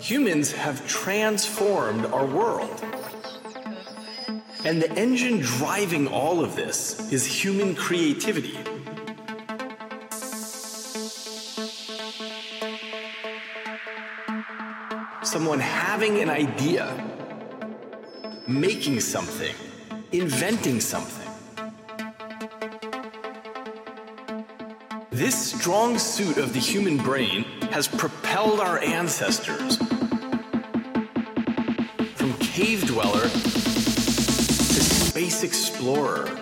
Humans have transformed our world. And the engine driving all of this is human creativity. Someone having an idea, making something, inventing something. This strong suit of the human brain has propelled our ancestors cave dweller to space explorer.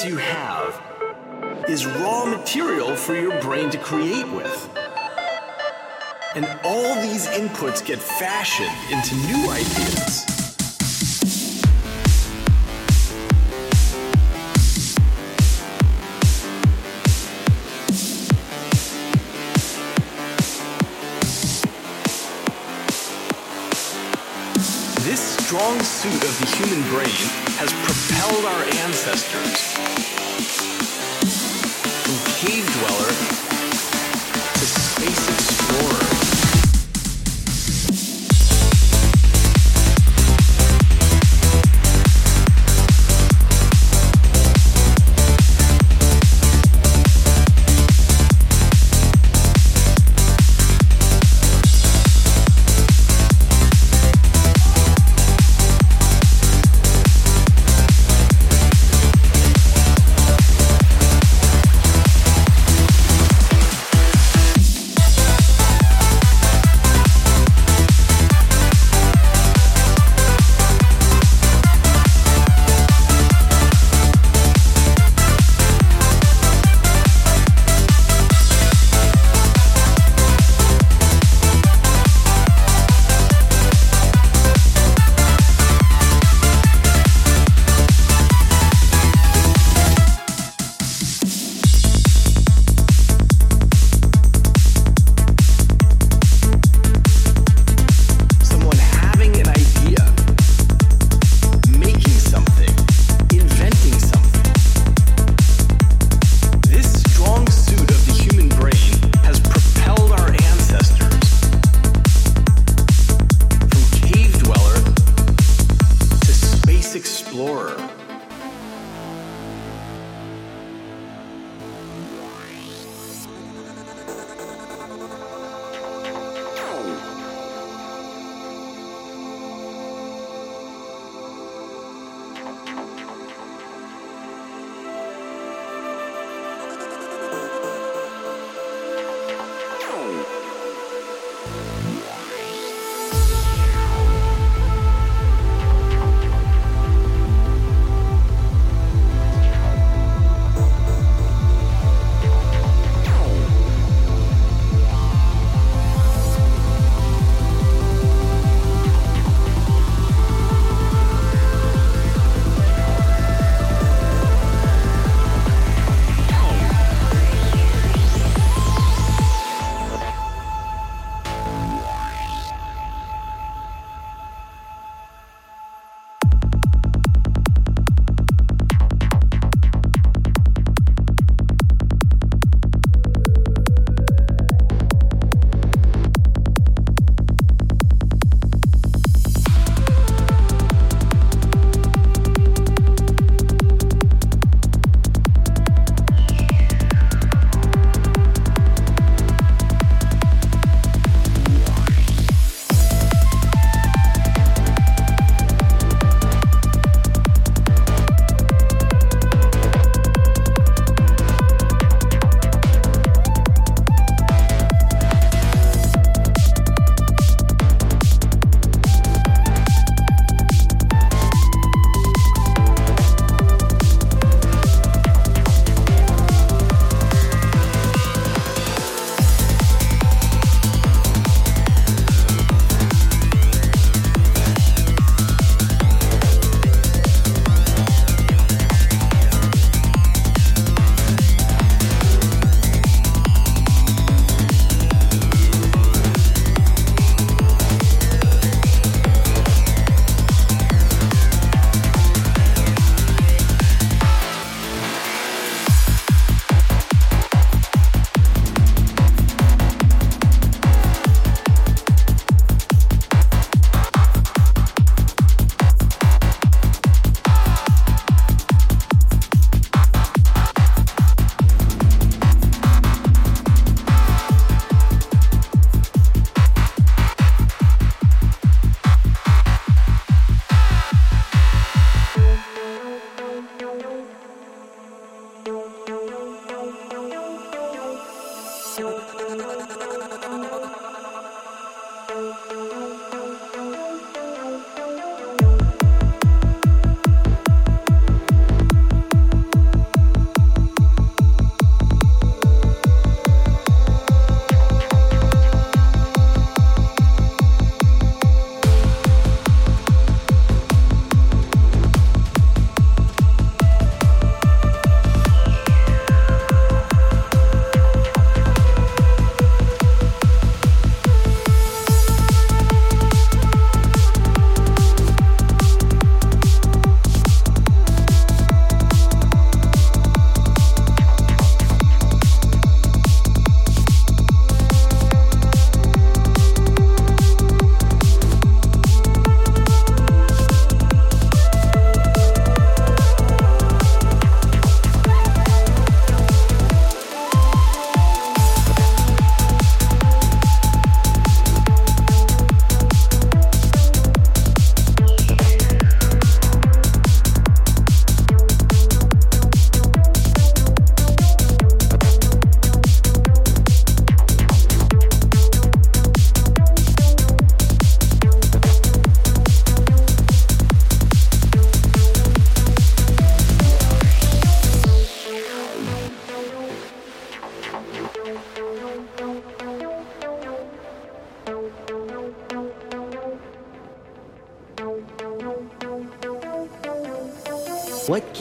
Experience you have is raw material for your brain to create with. And all these inputs get fashioned into new ideas. Strong suit of the human brain has propelled our ancestors. From cave dweller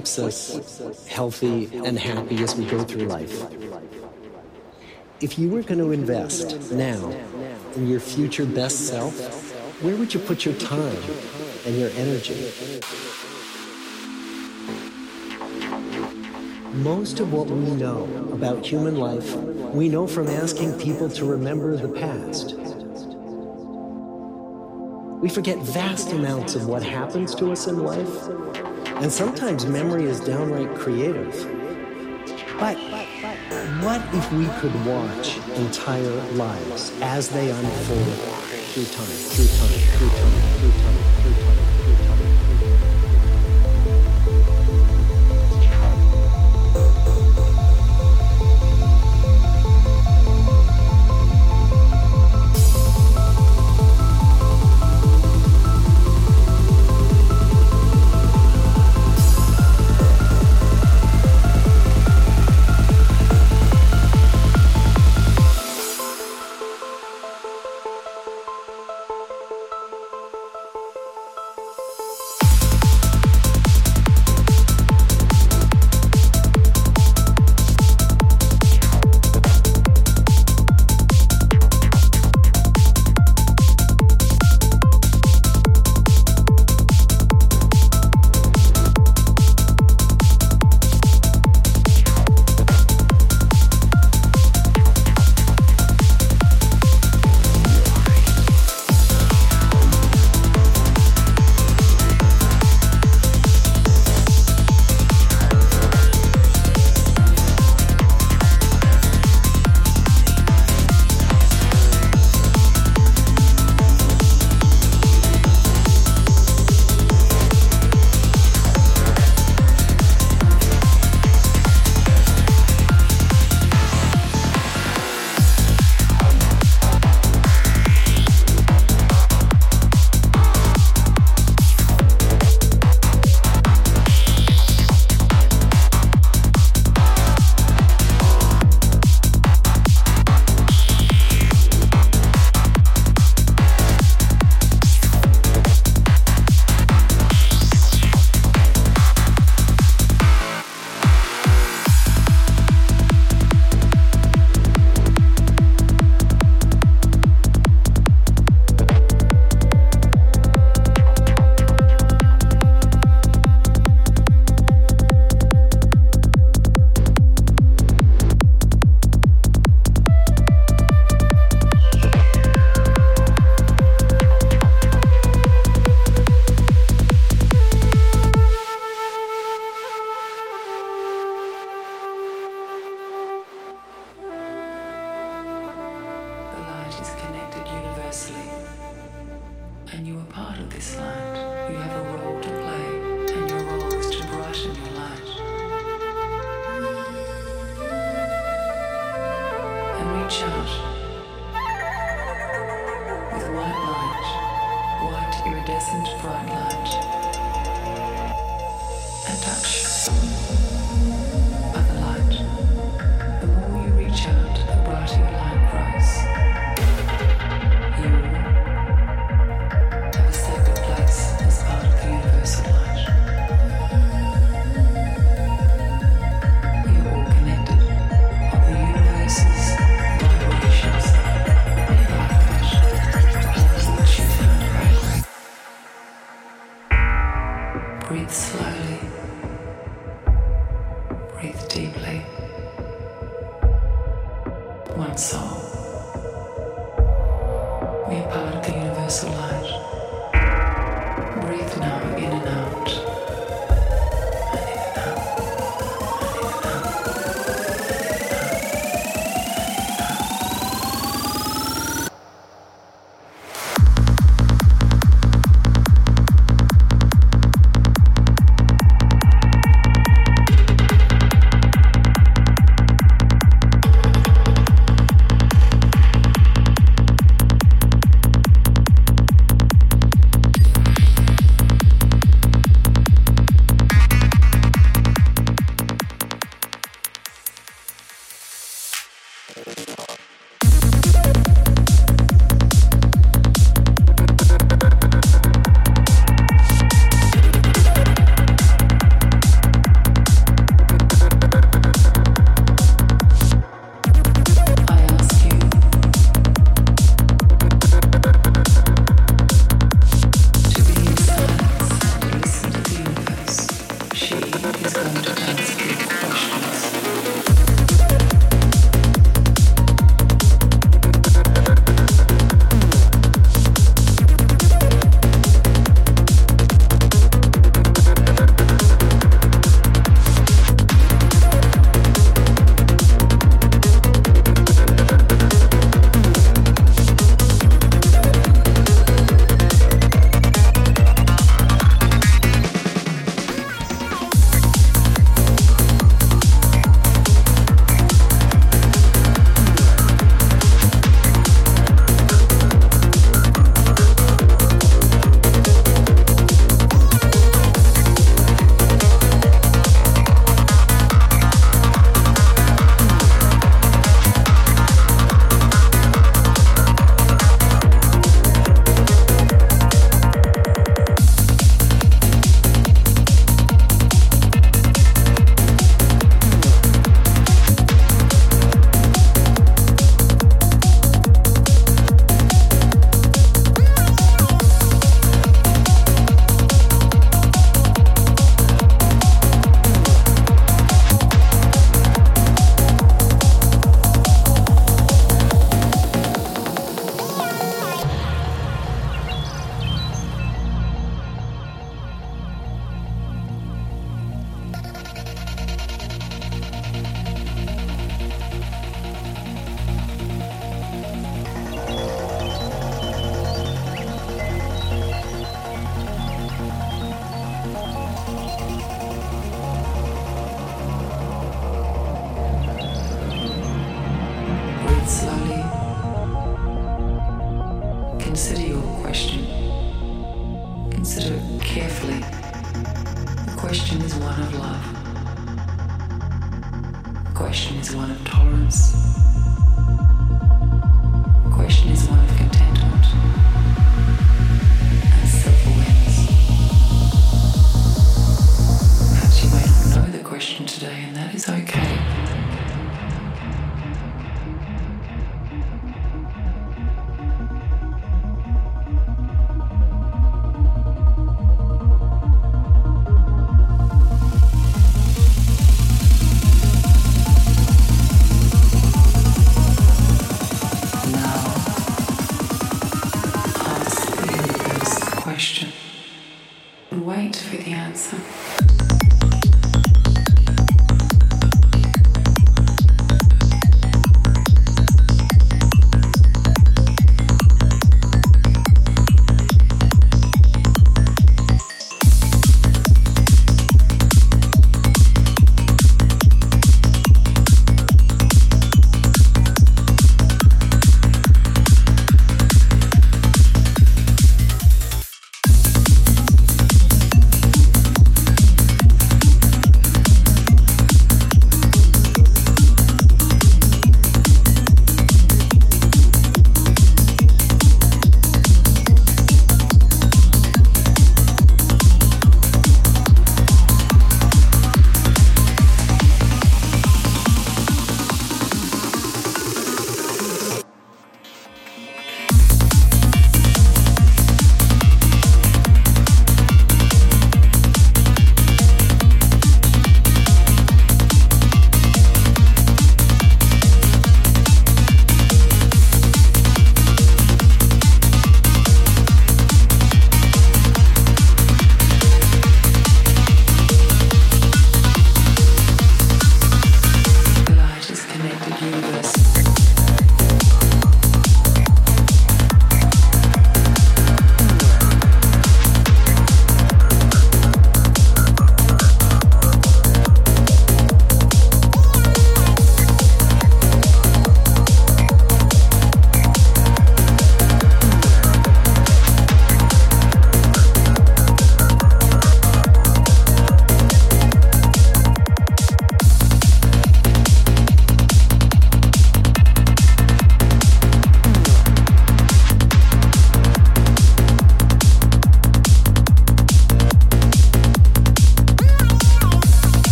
keeps us healthy and happy as we go through life? If you were going to invest now in your future best self, where would you put your time and your energy? Most of what we know about human life, we know from asking people to remember the past. We forget vast amounts of what happens to us in life, and sometimes memory is downright creative. But what if we could watch entire lives as they unfold through time, through time, through time, through time?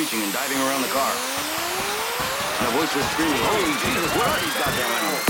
screeching and diving around the car. And a voice was screaming, Holy Jesus, where are these goddamn animals?